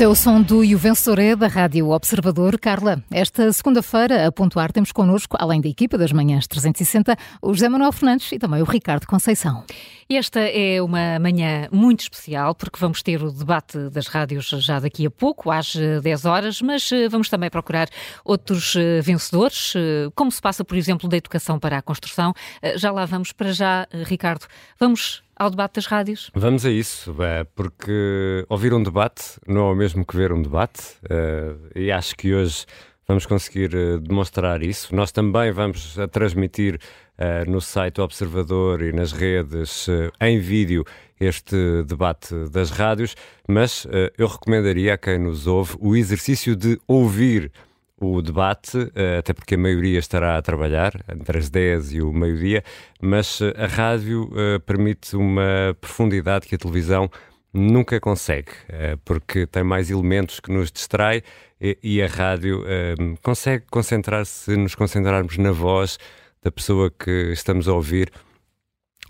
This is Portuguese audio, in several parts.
Este é o som do E o Vencedor é da Rádio Observador. Carla, esta segunda-feira, a pontuar, temos connosco, além da equipa das manhãs 360, o José Manuel Fernandes e também o Ricardo Conceição. Esta é uma manhã muito especial, porque vamos ter o debate das rádios já daqui a pouco, às 10 horas, mas eh, vamos também procurar outros eh, vencedores, eh, como se passa, por exemplo, da educação para a construção. Já lá vamos para já, Ricardo. Vamos ao debate das rádios? Vamos a isso, é, porque ouvir um debate não é o mesmo que ver um debate, é, e acho que hoje vamos conseguir é, demonstrar isso. Nós também vamos transmitir no site Observador e nas redes em vídeo este debate das rádios, mas eu recomendaria a quem nos ouve o exercício de ouvir o debate, eh, até porque a maioria estará a trabalhar, entre as 10 e o meio-dia, mas eh, a rádio uh, permite uma profundidade que a televisão nunca consegue, porque tem mais elementos que nos distrai e, a rádio consegue concentrar-se, se nos concentrarmos na voz da pessoa que estamos a ouvir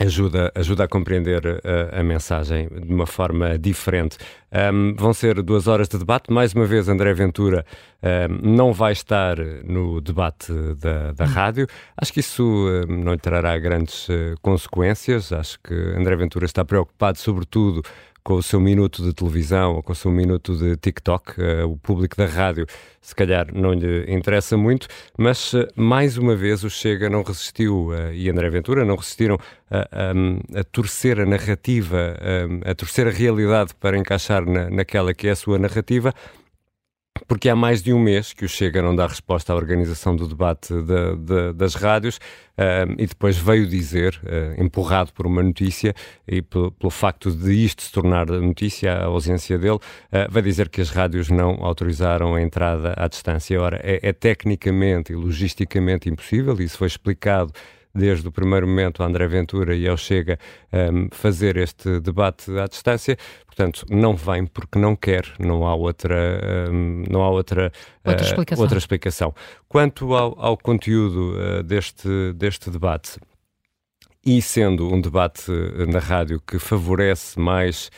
ajuda, ajuda a compreender a, a, mensagem de uma forma diferente. Um, vão ser duas horas de debate. Mais uma vez, André Ventura um, não vai estar no debate da, da hum. rádio. Acho que isso um, não lhe trará grandes uh, consequências. Acho que André Ventura está preocupado, sobretudo, com o seu minuto de televisão ou com o seu minuto de TikTok. Uh, o público da rádio, se calhar, não lhe interessa muito, mas uh, mais uma vez o Chega não resistiu uh, e André Ventura não resistiram a, a, a torcer a narrativa, a, a torcer a realidade para encaixar na, naquela que é a sua narrativa porque há mais de um mês que o Chega não dá resposta à organização do debate de, de, das rádios uh, e depois veio dizer, uh, empurrado por uma notícia e pelo, pelo, facto de isto se tornar notícia, a ausência dele, uh, vai dizer que as rádios não autorizaram a entrada à distância. Ora, é, é tecnicamente e logisticamente impossível, isso foi explicado desde o primeiro momento André Ventura e ao Chega um, fazer este debate à distância. Portanto, não vem porque não quer, não há outra, um, não há outra, outra, uh, explicação. outra explicação. Quanto ao, ao conteúdo uh, deste, deste debate, e sendo um debate na rádio que favorece mais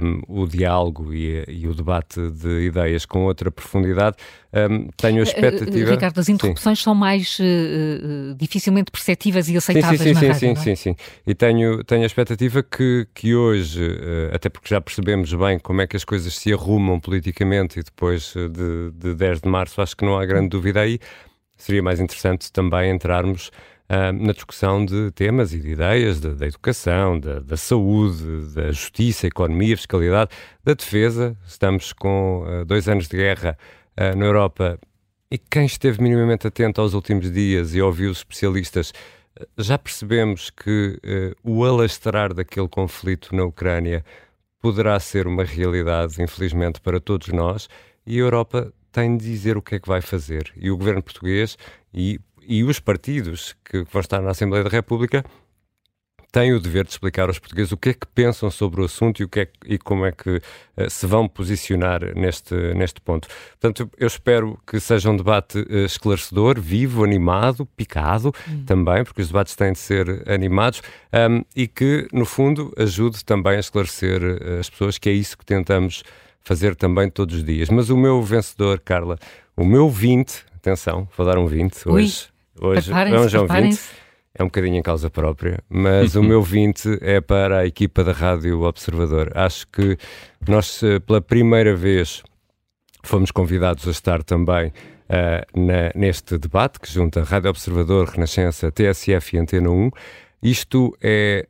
um, o diálogo e, e, o debate de ideias com outra profundidade, um, tenho a eh, expectativa... Ricardo, as interrupções sim. são mais uh, dificilmente perceptíveis e aceitáveis sim, sim, na sim, rádio, sim, é? sim, sim. E tenho, tenho a expectativa que, que hoje, uh, até porque já percebemos bem como é que as coisas se arrumam politicamente e depois de, de 10 de março, acho que não há grande dúvida aí, seria mais interessante também entrarmos uh, na discussão de temas e de ideias da, da educação, da, da, saúde, da justiça, economia, fiscalidade, da defesa. Estamos com uh, dois anos de guerra uh, na Europa e quem esteve minimamente atento aos últimos dias e ouviu os especialistas já percebemos que o alastrar daquele conflito na Ucrânia poderá ser uma realidade, infelizmente, para todos nós, e a Europa tem de dizer o que é que vai fazer. E o governo português, e e os partidos que vão estar na Assembleia da República têm o dever de explicar aos portugueses o que é que pensam sobre o assunto e, o que é, e como é que uh, se vão posicionar neste, neste ponto. Portanto, eu espero que seja um debate uh, esclarecedor, vivo, animado, picado hum. também, porque os debates têm de ser animados um, e que, no fundo, ajude também a esclarecer uh, as pessoas, que é isso que tentamos fazer também todos os dias. Mas o meu vencedor, Carla, o meu 20, atenção, vou dar um 20 Ui. hoje Hoje vamos ao 20. É um bocadinho em causa própria, mas o meu 20 é para a equipa da Rádio Observador. Acho que nós, eh, pela primeira vez, fomos convidados a estar também uh, na, neste debate que junta Rádio Observador, Renascença, TSF e Antena 1. Isto é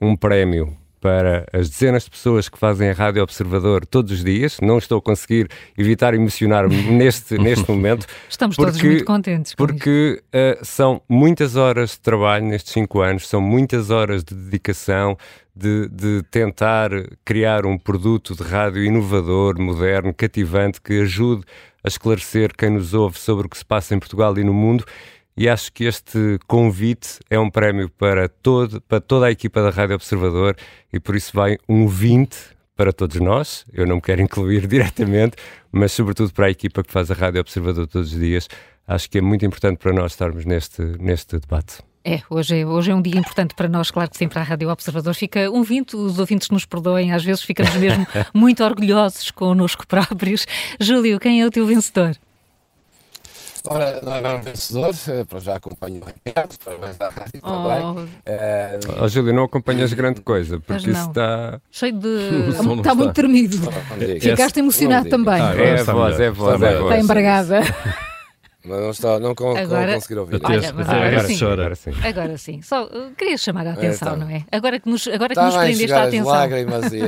uh, um prémio para as dezenas de pessoas que fazem a Rádio Observador todos os dias. Não estou a conseguir evitar emocionar-me neste, neste momento. Estamos porque, todos muito contentes. porque uh, são muitas horas de trabalho nestes cinco anos, são muitas horas de dedicação, de, de, tentar criar um produto de rádio inovador, moderno, cativante, que ajude a esclarecer quem nos ouve sobre o que se passa em Portugal e no mundo e acho que este convite é um prémio para, todo, para toda a equipa da Rádio Observador e por isso vai um 20 para todos nós. Eu não me quero incluir diretamente, mas sobretudo para a equipa que faz a Rádio Observador todos os dias. Acho que é muito importante para nós estarmos neste, neste debate. É, hoje é, hoje é um dia importante para nós, claro que sempre a Rádio Observador fica um vinto, os ouvintes nos perdoem, às vezes ficamos mesmo muito orgulhosos connosco próprios. Júlio, quem é o teu vencedor? Ora, não é um vencedor, eh, para já acompanho o Ricardo, parabéns à rádio oh. também. É... Oh, Júlio, não acompanhas grande coisa, porque isso está. Cheio de. está, está muito tremido. Ficaste emocionado também. Ah, é, a voz, é a voz, é a voz. Está embargada. Mas não, está, não, con agora, não conseguir ouvir. Olha, mas agora, agora, sim, agora sim. Agora sim. Só uh, queria chamar a atenção, é, tá. não é? Agora que nos, agora que nos prendeste a atenção. Lágrimas e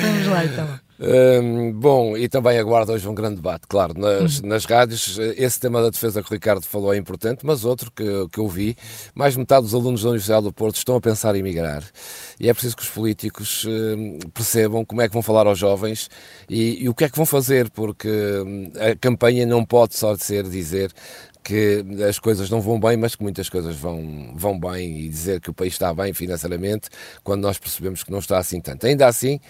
Vamos lá então. Um, bom, e também aguardo hoje um grande debate, claro, nas, uhum. nas rádios. Esse tema da defesa que o Ricardo falou é importante, mas outro que, que eu vi, mais metade dos alunos da Universidade do Porto estão a pensar em migrar. E é preciso que os políticos um, percebam como é que vão falar aos jovens e, e o que é que vão fazer, porque hum, a campanha não pode só ser dizer que as coisas não vão bem, mas que muitas coisas vão, vão bem e dizer que o país está bem financeiramente, quando nós percebemos que não está assim tanto. Ainda assim,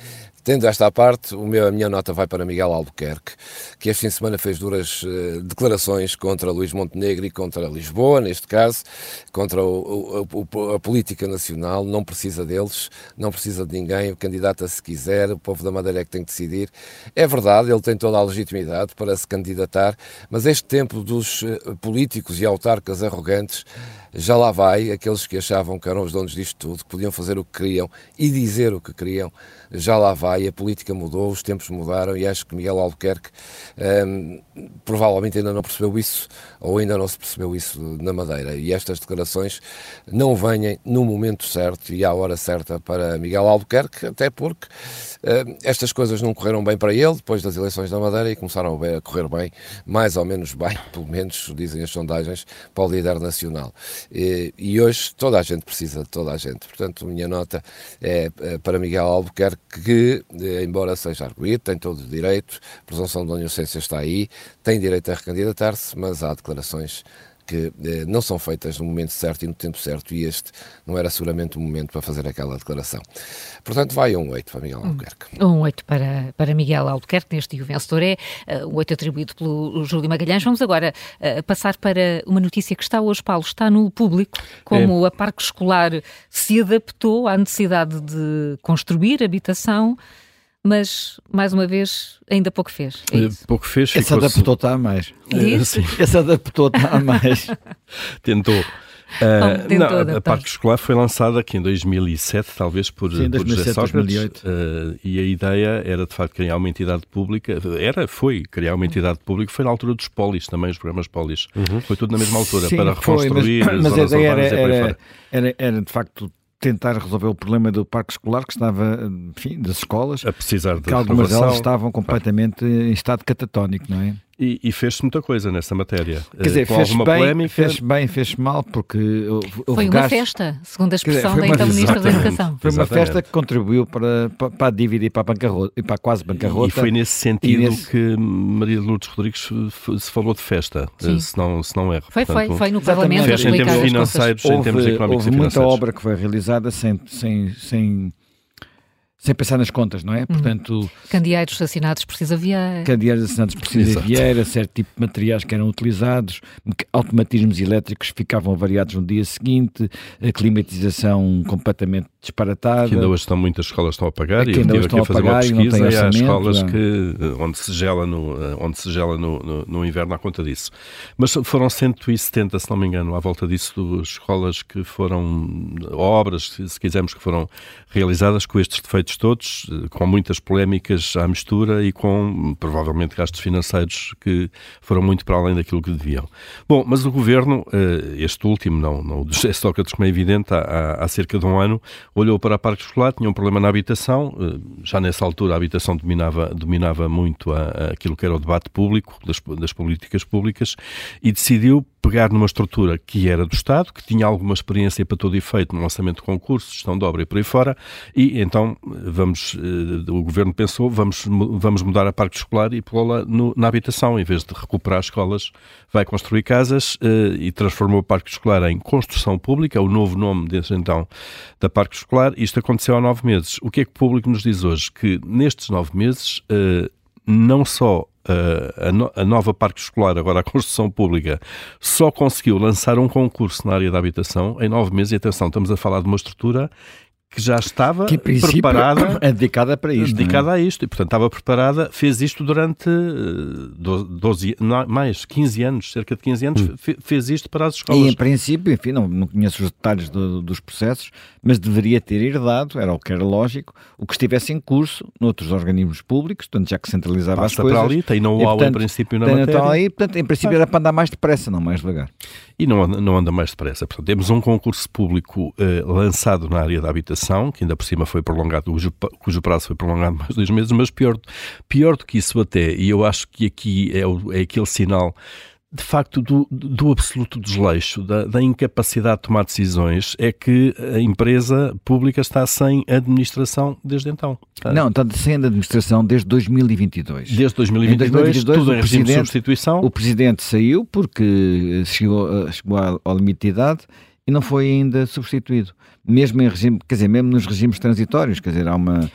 Tendo esta parte, meu, a minha nota vai para Miguel Albuquerque, que este fim de semana fez duras uh, declarações contra Luís Montenegro e contra Lisboa, neste caso, contra o, o, a política nacional, não precisa deles, não precisa de ninguém, o candidato a se quiser, o povo da Madeira é que tem que decidir. É verdade, ele tem toda a legitimidade para se candidatar, mas este tempo dos uh, políticos e autarcas arrogantes já lá vai, aqueles que achavam que eram os donos disto tudo, que podiam fazer o que queriam e dizer o que queriam, já lá vai, a política mudou, os tempos mudaram e acho que Miguel Albuquerque um, provavelmente ainda não percebeu isso ou ainda não se percebeu isso na Madeira e estas declarações não venham no momento certo e à hora certa para Miguel Albuquerque, até porque uh, estas coisas não correram bem para ele depois das eleições da Madeira e começaram a correr bem, mais ou menos bem, pelo menos dizem as sondagens, para o líder nacional. E, hoje toda a gente precisa de toda a gente, portanto, minha nota é, é para Miguel Albuquerque que, eh, embora seja arguído, tem todo o direito, a presunção de inocência está aí, tem direito a recandidatar-se, mas há declarações que eh, não são feitas no momento certo e no tempo certo, e este não era seguramente o momento para fazer aquela declaração. Portanto, vai um 8 para Miguel Albuquerque. Um 8 para, para Miguel Albuquerque, neste dia o vencedor é uh, um 8 atribuído pelo Júlio Magalhães. Vamos agora uh, passar para uma notícia que está hoje, Paulo, está no público, como é. a Parque Escolar se adaptou à necessidade de construir habitação mas mais uma vez ainda pouco fez. É pouco fez. Esse adaptou-te a mais. Sim. Esse adaptou-te a mais. Tentou. Uh, não, a Parque Escolar foi lançada aqui em 2007, talvez por, Sim, 2007, por 2008. Uh, e a ideia era de facto criar uma entidade pública, era, foi criar uma entidade pública, foi na altura dos polis também, os programas polis. Uhum. Foi tudo na mesma altura, Sim, para reconstruir foi, mas, mas a ideia era, era, era, era de facto tentar resolver o problema do parque escolar que estava, enfim, das escolas, a precisar de que algumas delas estavam completamente em estado catatónico, não é? E, e fez-se muita coisa nessa matéria. Quer dizer, fez bem, polémica... fez bem, fez mal, porque Foi uma festa, segundo a expressão dizer, da então Ministra da Educação. Foi uma festa que contribuiu para, para a dívida e para a bancarrota, e para a quase bancarrota. E foi nesse sentido nesse... que Maria de Lourdes Rodrigues se falou de festa, Sim. se não, se não erro. Foi, Portanto, foi, foi no Parlamento. Em termos financeiros, houve, em termos económicos houve muita obra que foi realizada sem, sem, sem sem pensar nas contas, não é? Uhum. Portanto, candeeiros assinados por Cisa Vieira. Candeeiros assinados por Cisa Vieira, certo tipo de materiais que eram utilizados, automatismos elétricos ficavam variados no dia seguinte, a climatização completamente disparatada. Que ainda hoje estão muitas escolas estão a pagar e eu estive aqui a fazer uma pesquisa e, e há escolas que, onde se gela, no, onde se gela no, no, no, inverno à conta disso. Mas foram 170, se não me engano, à volta disso, escolas que foram obras, se quisermos, que foram realizadas com estes defeitos todos, com muitas polémicas à mistura e com provavelmente gastos financeiros que foram muito para além daquilo que deviam. Bom, mas o governo, eh, este último, não, não o de José Sócrates, como é evidente, há, há cerca de um ano, olhou para a Parque Escolar, tinha um problema na habitação, eh, já nessa altura a habitação dominava, dominava muito a, a aquilo que era o debate público, das, das políticas públicas, e decidiu pegar numa estrutura que era do Estado, que tinha alguma experiência para todo efeito no lançamento de concursos, gestão de obra e por aí fora, e então vamos, eh, o Governo pensou, vamos, vamos mudar a Parque Escolar e pô-la na habitação, em vez de recuperar escolas, vai construir casas eh, e transformou o Parque Escolar em construção pública, o novo nome desde então da Parque Escolar, isto aconteceu há nove meses. O que é que o público nos diz hoje? Que nestes nove meses eh, não só a, a, nova Parque Escolar, agora a construção pública, só conseguiu lançar um concurso na área da habitação em nove meses. E atenção, estamos a falar de uma estrutura que já estava que, preparada. É dedicada para isto. Dedicada é? a isto. E, portanto, estava preparada, fez isto durante 12, eh, mais 15 anos, cerca de 15 anos, hum. fez isto para as escolas. E, em princípio, enfim, não, não conheço os detalhes do, dos processos, mas deveria ter herdado, era o que era lógico, o que estivesse em curso noutros organismos públicos, portanto, já que centralizava Passa as coisas. para ali, tem know-how em princípio na tem matéria. Aí, portanto, em princípio ah. era para andar mais depressa, não mais devagar. E não, não anda mais depressa. Portanto, temos um concurso público eh, lançado na área da habitação, que ainda por cima foi prolongado, cujo, cujo prazo foi prolongado mais dois meses, mas pior, pior do que isso até, e eu acho que aqui é, o, é aquele sinal de facto, do, do absoluto desleixo, da, da, incapacidade de tomar decisões, é que a empresa pública está sem administração desde então. Não, está sem administração desde 2022. Desde 2022, em 2022 tudo em regime de substituição. O presidente saiu porque chegou, chegou à limite de idade e não foi ainda substituído. Mesmo em regime, quer dizer, mesmo nos regimes transitórios, quer dizer, há uma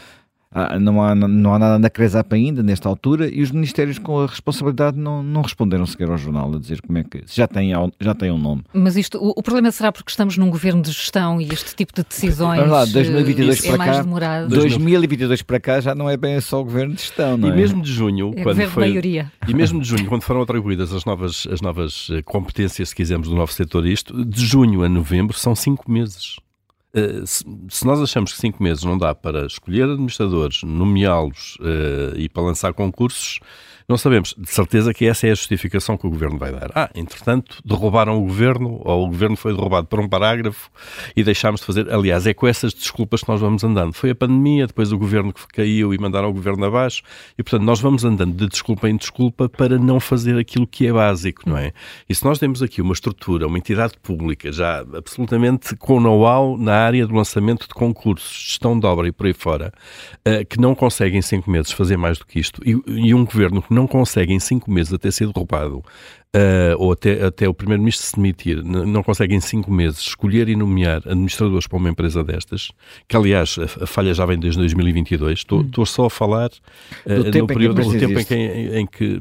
não, há, não há nada na CRESAP ainda, nesta altura, e os ministérios com a responsabilidade não, não responderam sequer ao jornal a dizer como é que. Já tem, já tem um nome. Mas isto, o, o problema será porque estamos num governo de gestão e este tipo de decisões. Vamos lá, 2022 é para cá, demorado. 2022 para cá já não é bem só o governo de gestão, não e é? mesmo de junho, é quando foi. Maioria. E mesmo de junho, quando foram atribuídas as novas, as novas eh, competências, se quisermos, do novo setor, isto, de junho a novembro são cinco meses. Eh, se nós achamos que cinco meses não dá para escolher administradores, nomeá-los uh, e para lançar concursos, não sabemos. De certeza que essa é a justificação que o governo vai dar. Ah, entretanto, derrubaram o governo, ou o governo foi derrubado por um parágrafo e deixámos de fazer. Aliás, é com essas desculpas que nós vamos andando. Foi a pandemia, depois o governo que caiu e mandaram o governo abaixo, e portanto nós vamos andando de desculpa em desculpa para não fazer aquilo que é básico, não é? E se nós temos aqui uma estrutura, uma entidade pública já absolutamente com know-how na área do lançamento de concursos, gestão de obra e por aí fora, uh, que não consegue em cinco meses fazer mais do que isto, e, e um governo que não consegue em cinco meses até ser derrubado, uh, ou até, até o Primeiro-Ministro se demitir, não consegue em cinco meses escolher e nomear administradores para uma empresa destas, que aliás a, a falha já vem desde 2022, estou, hum. só a falar uh, no período, do tempo em que, em, em que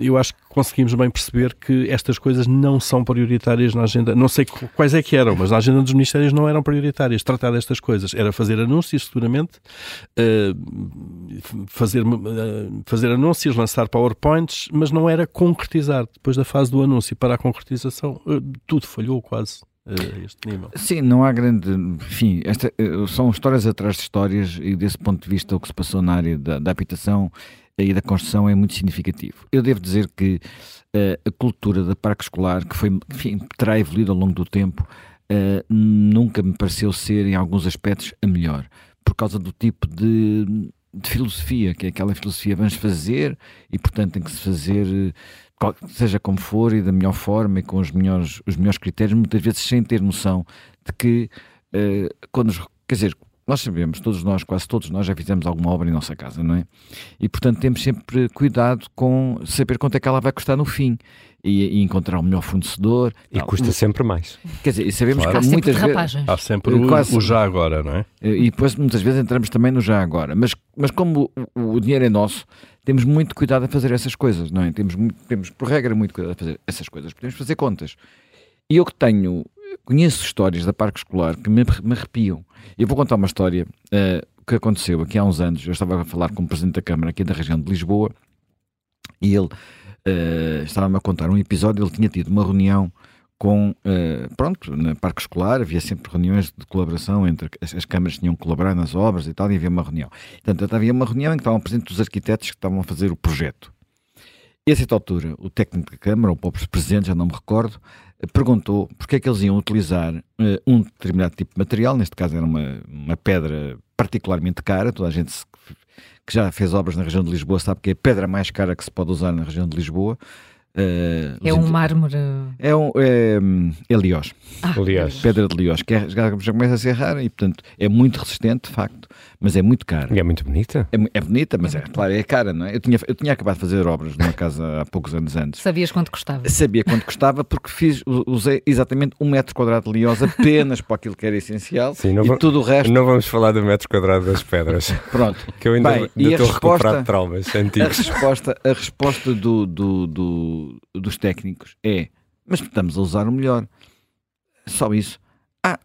eu acho que conseguimos bem perceber que estas coisas não são prioritárias na agenda. Não sei quais é que eram, mas na agenda dos ministérios não eram prioritárias tratar destas coisas. Era fazer anúncios, seguramente, eh, fazer, eh, fazer anúncios, lançar PowerPoints, mas não era concretizar. Depois da fase do anúncio para a concretização, tudo falhou quase este nível. Sim, não há grande. Enfim, esta, são histórias atrás de histórias e desse ponto de vista o que se passou na área da, da habitação e da construção é muito significativo. Eu devo dizer que uh, a cultura da parque escolar, que foi, enfim, terá evoluído ao longo do tempo, uh, nunca me pareceu ser, em alguns aspectos, a melhor, por causa do tipo de, de filosofia, que é aquela filosofia vamos fazer e, portanto, tem que se fazer seja como for e da melhor forma e com os melhores, os melhores critérios, muitas vezes sem ter noção de que uh, quando, quer dizer, nós sabemos, todos nós, quase todos nós já fizemos alguma obra em nossa casa, não é? E portanto temos sempre cuidado com saber quanto é que ela vai custar no fim e, e encontrar o melhor fornecedor. E não, custa sempre mais. Quer dizer, e sabemos claro. que há, há muitas vezes. Há sempre o, quase, o, já agora, não é? E depois muitas vezes entramos também no já agora. Mas, mas como o, o dinheiro é nosso, temos muito cuidado a fazer essas coisas, não é? Temos, temos por regra, muito cuidado a fazer essas coisas. Podemos fazer contas. E eu que tenho conheço histórias da parque escolar que me, me arrepiam. Eu vou contar uma história uh, que aconteceu aqui há uns anos. Eu estava a falar com o Presidente da Câmara aqui da região de Lisboa e ele uh, estava-me a contar um episódio. Ele tinha tido uma reunião com, uh, pronto, na parque escolar, havia sempre reuniões de colaboração entre as, as câmaras tinham que colaborar nas obras e tal, e havia uma reunião. Portanto, havia uma reunião em que estavam presentes os arquitetos que estavam a fazer o projeto. E a certa altura, o técnico da Câmara, ou o próprio Presidente, já não me recordo, perguntou porque é que eles iam utilizar uh, um determinado tipo de material, neste caso era uma, uma pedra particularmente cara, toda a gente que já fez obras na região de Lisboa sabe que é a pedra mais cara que se pode usar na região de Lisboa, Uh, é um mármore. É um. É, é Liós. Ah, Pedra de Liós, que é, já, já começa a ser rara e, portanto, é muito resistente, de facto, mas é muito cara. E é muito bonita. É, é bonita, mas é, claro, é cara, não é? Eu tinha, eu tinha acabado de fazer obras numa casa há poucos anos antes. Sabias quanto custava? Sabia quanto custava porque fiz, usei exatamente um metro quadrado de Liós apenas para aquilo que era essencial Sim, não e tudo o resto. Não vamos falar do metro quadrado das pedras. Pronto. que eu ainda, Bem, ainda estou resposta, a recuperar traumas antigos. A resposta, a resposta do, do, do, dos técnicos é: mas estamos a usar o melhor. Só isso. Ah,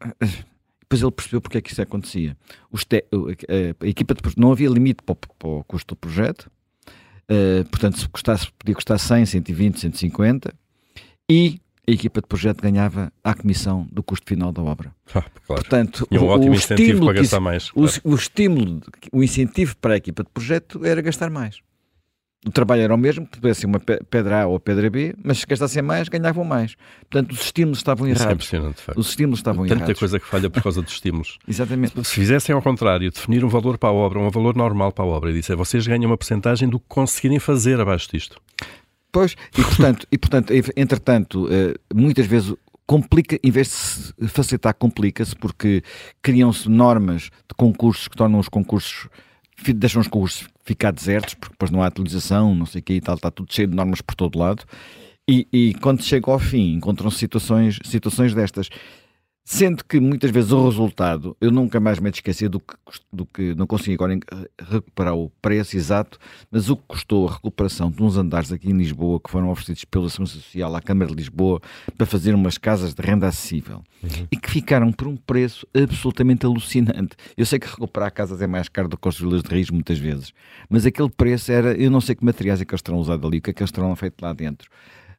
depois ele percebeu porque é que isso acontecia. Te, a, equipa de, não havia limite para o, para o custo do projeto. Uh, portanto, se custasse, podia custar 100, 120, 150 e a equipa de projeto ganhava a comissão do custo final da obra. Ah, claro. Portanto, e um o, ótimo o incentivo para gastar mais. O, o, estímulo, o incentivo para a equipa de projeto era gastar mais. O trabalho era o mesmo, pudesse ser uma pedra A ou pedra B, mas se gastassem mais, ganhavam mais. Portanto, os estímulos estavam errados. Isso é impressionante, de facto. Os estímulos estavam Tanta errados. Tanta coisa que falha por causa dos estímulos. Exatamente. Se fizessem ao contrário, definir um valor para a obra, um valor normal para a obra, e disser vocês ganham uma porcentagem do que conseguirem fazer abaixo disto. Pois, e portanto, e, portanto entretanto, eh, muitas vezes complica, em vez de se facilitar, complica-se, porque criam-se normas de concursos que tornam os concursos, deixam os concursos ficar desertos, porque depois não há atualização, não sei o que e tal, está tudo cheio de normas por todo lado. E, e quando chega ao fim, encontram-se situações, situações destas. Sendo que muitas vezes o resultado, eu nunca mais me esqueci do que, do que não consegui agora recuperar o preço exato, mas o que custou a recuperação de uns andares aqui em Lisboa que foram oferecidos pela Segurança Social à Câmara de Lisboa para fazer umas casas de renda acessível uhum. e que ficaram por um preço absolutamente alucinante. Eu sei que recuperar casas é mais caro do que as vilas de raiz muitas vezes, mas aquele preço era, eu não sei que materiais é que eles terão usado ali, o que é que eles terão feito lá dentro.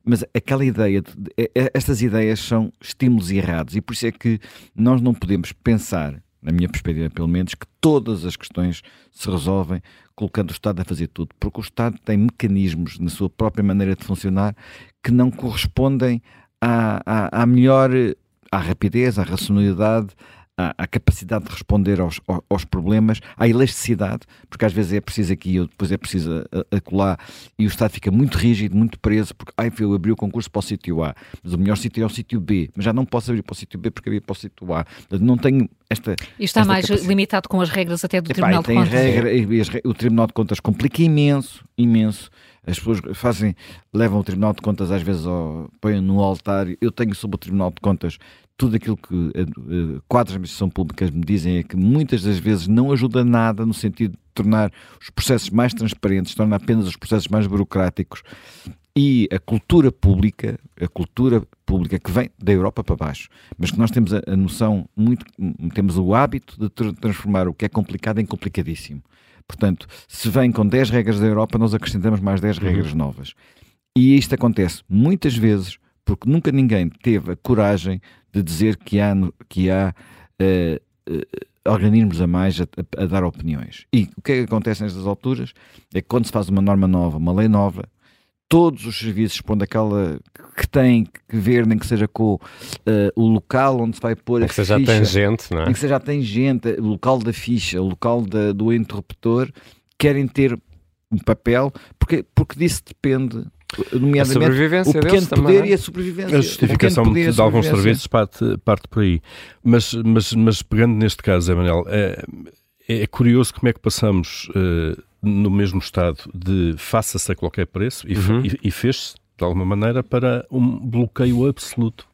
Mas aquela ideia, de, é, é, estas ideias são estímulos errados. E por isso é que nós não podemos pensar, na minha perspectiva pelo menos, que todas as questões se resolvem colocando o Estado a fazer tudo, porque o Estado tem mecanismos na sua própria maneira de funcionar que não correspondem à, à, à melhor, à rapidez, à racionalidade, à, capacidade de responder aos, aos, problemas, à elasticidade, porque às vezes é preciso aqui ou depois é preciso acolá e o Estado fica muito rígido, muito preso, porque ai, eu abri o concurso para o sítio A, mas o melhor sítio é o sítio B, mas já não posso abrir para o sítio B porque abri para o sítio A. Não tenho esta. E está esta mais capacidade. limitado com as regras até do Epá, Tribunal de Contas. Regra, o Tribunal de Contas complica imenso, imenso. As pessoas fazem, levam o Tribunal de Contas às vezes ao, põem no altar. Eu tenho sobre o Tribunal de Contas tudo aquilo que uh, quadros de administração pública me dizem é que muitas das vezes não ajuda nada no sentido de tornar os processos mais transparentes, torna apenas os processos mais burocráticos e a cultura pública, a cultura pública que vem da Europa para baixo, mas que nós temos a, a noção muito, temos o hábito de transformar o que é complicado em complicadíssimo. Portanto, se vem com 10 regras da Europa, nós acrescentamos mais 10 uhum. regras novas. E isto acontece muitas vezes porque nunca ninguém teve a coragem de dizer que há, que há uh, uh, organismos a mais a, a, a, dar opiniões. E o que é que acontece nestas alturas? É que quando se faz uma norma nova, uma lei nova, todos os serviços pondo aquela que tem que ver, nem que seja com uh, o local onde se vai pôr a que seja ficha, tangente, não é? Nem que seja tangente, o local da ficha, o local da, do interruptor, querem ter um papel, porque, porque disso depende nomeadamente o pequeno poder também. E a sobrevivência. A justificação de, de alguns serviços parte, parte por aí. Mas, mas, mas pegando neste caso, Emanuel, é, é curioso como é que passamos uh, no mesmo estado de faça-se a qualquer preço e, uhum. e, e fez-se de alguma maneira para um bloqueio absoluto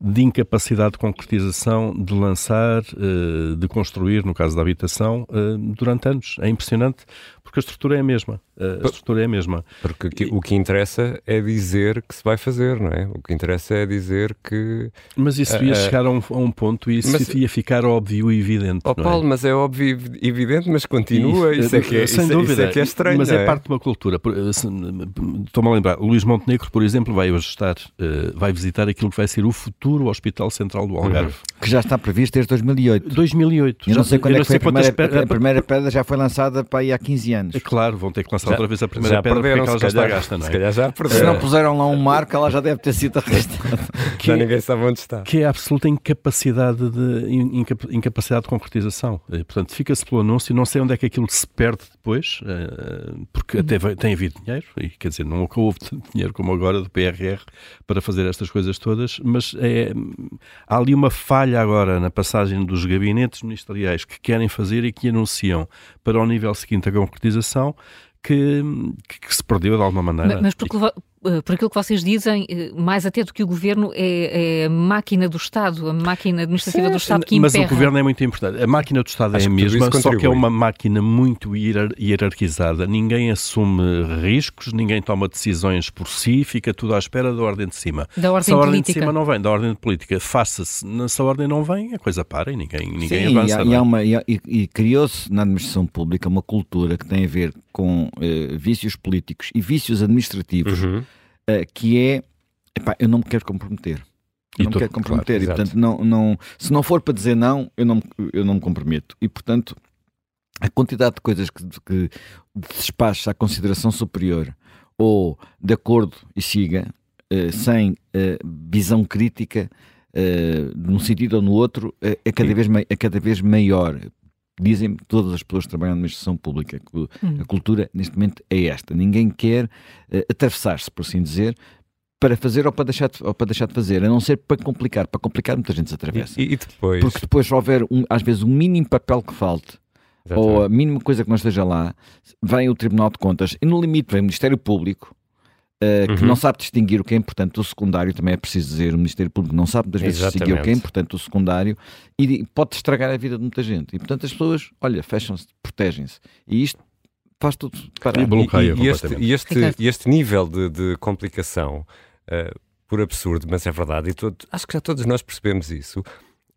de incapacidade de concretização, de lançar, uh, de construir, no caso da habitação, uh, durante anos. É impressionante porque a estrutura é a mesma. A estrutura é a mesma. Porque o que interessa é dizer que se vai fazer, não é? O que interessa é dizer que. Mas isso ia uh, chegar a um, a um, ponto e isso mas, ia ficar óbvio e evidente. Oh, Paulo, é? mas é óbvio e evidente, mas continua. Isso, isso, é, que é, sem isso, dúvida. Isso é que é estranho. Mas é? é? parte de uma cultura. Estou-me a lembrar, Luís Montenegro, por exemplo, vai hoje estar, uh, vai visitar aquilo que vai ser o futuro Hospital Central do Algarve. Uhum. Que já está previsto desde 2008. 2008. Eu não sei quando é que foi a primeira, a primeira pedra, já foi lançada para aí há 15 anos anos. É claro, vão ter que lançar já, outra vez a primeira pedra porque ela já está gasta, não é? Se calhar já perderam. Se não puseram lá um marco, ela já deve ter sido arrastada. já ninguém sabe onde está. Que é a absoluta incapacidade de, incapacidade de concretização. Eh, portanto, fica-se pelo anúncio, não sei onde é que aquilo se perde depois, eh, porque até tem havido dinheiro, e quer dizer, não houve tanto dinheiro como agora do PRR para fazer estas coisas todas, mas é, há ali uma falha agora na passagem dos gabinetes ministeriais que querem fazer e que anunciam para o nível seguinte a concretização que, que, se perdeu de alguma maneira. Mas, porque, por aquilo que vocês dizem, eh, mais até do que o governo, é, é a máquina do Estado, a máquina administrativa Sim, do Estado que mas emperra. Mas o governo é muito importante. A máquina do Estado Acho é a mesma, só que é uma máquina muito hierarquizada. Ninguém assume riscos, ninguém toma decisões por si, fica tudo à espera da ordem de cima. Da ordem se a ordem política. de cima não vem, da ordem de política, faça-se. Se a ordem não vem, a coisa para e ninguém, ninguém Sim, avança. E, e, uma, e, e criou-se na administração pública uma cultura que tem a ver com eh, vícios políticos e vícios administrativos. Uhum uh, que é epá, eu não me quero comprometer. Eu e não me quero comprometer. Claro, e, portanto, não, não, se não for para dizer não, eu não, eu não me comprometo. E, portanto, a quantidade de coisas que, que despacha à consideração superior ou de acordo e siga, uh, sem uh, visão crítica, uh, num sentido ou no outro, é, cada vez, é cada vez maior dizem todas as pessoas que trabalham na administração pública que hum. a cultura neste momento é esta. Ninguém quer uh, atravessar-se, por assim dizer, para fazer ou para, deixar de, ou para deixar de fazer, a não ser para complicar. Para complicar, muita gente se atravessa. E, e depois? Porque depois, se houver, um, às vezes, um mínimo papel que falte, Exatamente. ou a mínima coisa que não esteja lá, vem o Tribunal de Contas e, no limite, vem o Ministério Público Uh, que uhum. não sabe distinguir o que é importante do secundário, também é preciso dizer, o Ministério Público não sabe muitas vezes Exatamente. distinguir o que é importante do secundário e pode estragar a vida de muita gente. E portanto as pessoas, olha, fecham-se, protegem-se. E isto faz tudo parar. E, bloqueia e, e, este, e este, este, nível de, de complicação, uh, por absurdo, mas é verdade, e todo, acho que já todos nós percebemos isso,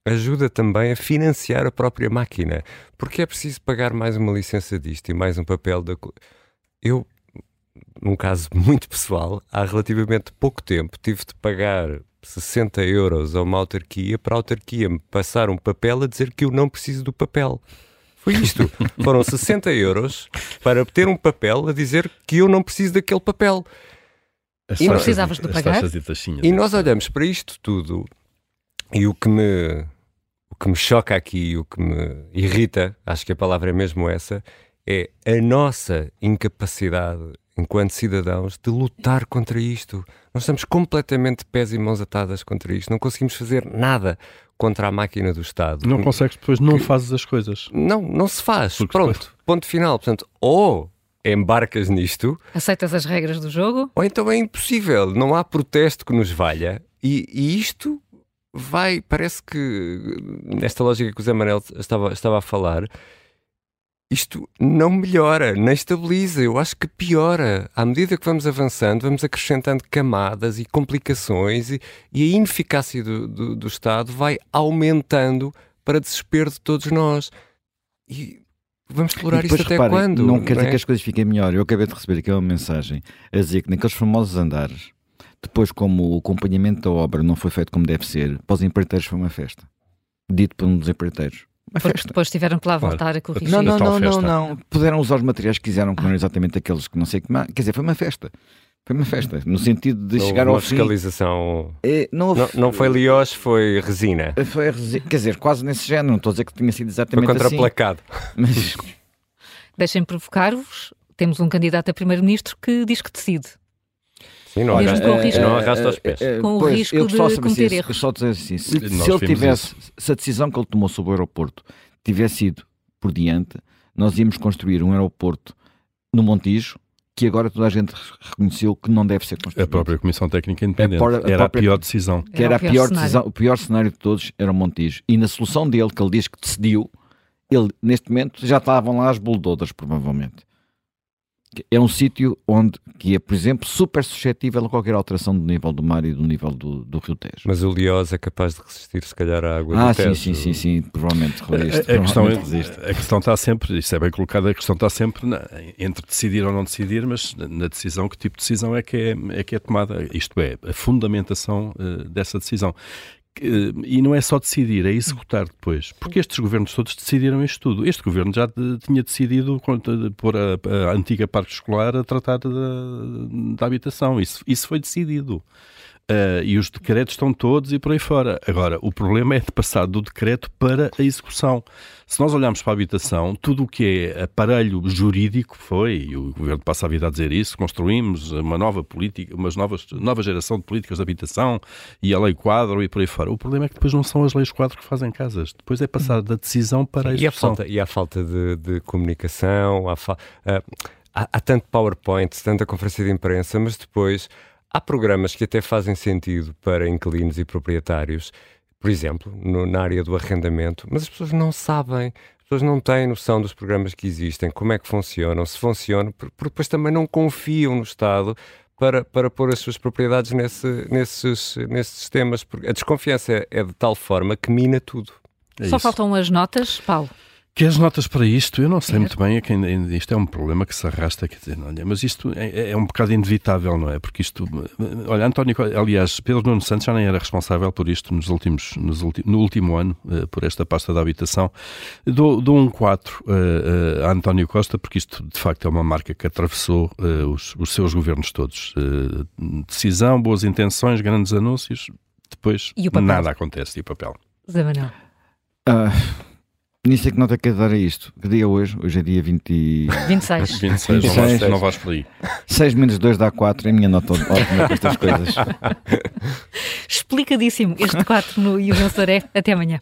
ajuda também a financiar a própria máquina, porque é preciso pagar mais uma licença disto e mais um papel da. Eu num caso muito pessoal, há relativamente pouco tempo tive de pagar 60 euros a uma autarquia para a autarquia me passar um papel a dizer que eu não preciso do papel. Foi isto. Foram 60 euros para ter um papel a dizer que eu não preciso daquele papel. As e não precisavas de pagar? E, e nós olhamos para isto tudo e o que me o que me choca aqui, o que me irrita, acho que a palavra é mesmo essa, é a nossa incapacidade enquanto cidadãos, de lutar contra isto. Nós estamos completamente pés e mãos atadas contra isto. Não conseguimos fazer nada contra a máquina do Estado. Não consegues, depois não que... fazes as coisas. Não, não se faz. Porque Pronto, depois... ponto final. Portanto, ou embarcas nisto... Aceitas as regras do jogo? Ou então é impossível. Não há protesto que nos valha. E, e isto vai... Parece que, nesta lógica que o Zé Manel estava, estava a falar isto não melhora, nem estabiliza, eu acho que piora. À medida que vamos avançando, vamos acrescentando camadas e complicações e, e a ineficácia do, do, do, Estado vai aumentando para desespero de todos nós. E vamos explorar isto até reparem, quando? Não quer dizer é? que as coisas fiquem melhor. Eu acabei de receber aqui uma mensagem a dizer que naqueles famosos andares, depois, como o acompanhamento da obra não foi feito como deve ser, para os empreiteiros foi uma festa. Dito por um dos empreiteiros. Uma Porque festa. depois tiveram que lá voltar a corrigir. Não, não, não, não, não. Puderam usar os materiais que quiseram, que não eram exatamente aqueles que não sei que. Quer dizer, foi uma festa. Foi uma festa, no sentido de não chegar ao fim. fiscalização. É, não, houve... não, não, foi lioche, foi resina. Foi resina. Quer dizer, quase nesse género. Não estou a dizer que tinha sido exatamente foi contraplacado. assim. Mas... Deixem provocar-vos. Temos um candidato a primeiro-ministro que diz que decide. Sim, não, arrasta, com o risco, não arrasta os pés. Com o pois, risco de cometer assim, erros. Só dizer assim, se, se ele tivesse, isso. se a decisão que ele tomou sobre o aeroporto tivesse ido por diante, nós íamos construir um aeroporto no Montijo que agora toda a gente reconheceu que não deve ser construído. A própria Comissão Técnica Independente. A, a era própria, a pior decisão. Que era, era a pior, pior decisão, o pior cenário de todos era o Montijo. E na solução dele, que ele diz que decidiu, ele, neste momento, já estavam lá as bulldozers, provavelmente é um sítio onde que é, por exemplo, super suscetível a qualquer alteração do nível do mar e do nível do, do rio Tejo. Mas o Liós é capaz de resistir, se calhar, à água ah, do Tejo. sim, sim, sim, sim, provavelmente resiste. A, a, questão, é, a questão está sempre, isso é bem colocado, a questão está sempre na, entre decidir ou não decidir, mas na decisão, que tipo de decisão é que é, é, que é tomada, isto é, a fundamentação uh, dessa decisão e não é só decidir, é executar depois. Porque estes governos todos decidiram isto tudo. Este governo já tinha decidido pôr a, a antiga parque escolar a tratar da, da habitação. Isso, isso foi decidido. Uh, e os decretos estão todos e por aí fora. Agora, o problema é de passar do decreto para a execução. Se nós olharmos para a habitação, tudo o que é aparelho jurídico foi, e o governo passa a vida a dizer isso, construímos uma nova política, uma nova geração de políticas de habitação e a lei quadro e por aí fora. O problema é que depois não são as leis quadro que fazem casas. Depois é passar da decisão para a execução. E a falta, e a falta de, de comunicação, há, fa... uh, há, há tanto PowerPoint, tanta conferência de imprensa, mas depois Há programas que até fazem sentido para inquilinos e proprietários, por exemplo, no, na área do arrendamento, mas as pessoas não sabem, as pessoas não têm noção dos programas que existem, como é que funcionam, se funcionam, porque depois também não confiam no Estado para, para pôr as suas propriedades nesse, nesses, nesses sistemas. A desconfiança é, é de tal forma que mina tudo. É Só isso. faltam as notas, Paulo. Que as notas para isto, eu não sei muito bem, é que isto é um problema que se arrasta, quer dizer, olha, mas isto é, é, um bocado inevitável, não é? Porque isto, olha, António, aliás, Pedro Nuno Santos já nem era responsável por isto nos últimos, nos ulti, no último ano, uh, por esta pasta da habitação. Dou, dou um 4 uh, uh, a António Costa, porque isto de facto é uma marca que atravessou os, os, seus governos todos. decisão, boas intenções, grandes anúncios, depois nada acontece. E o papel? Zé Manuel. Uh... Nisso é que nota quer dar a isto. Que dia é hoje? Hoje é dia 20... 26. 26, 26. Não, vais, por aí. 6 menos 2 dá 4, é a minha nota ótima com estas coisas. Explicadíssimo este 4 no E o Vencedor é. Até amanhã.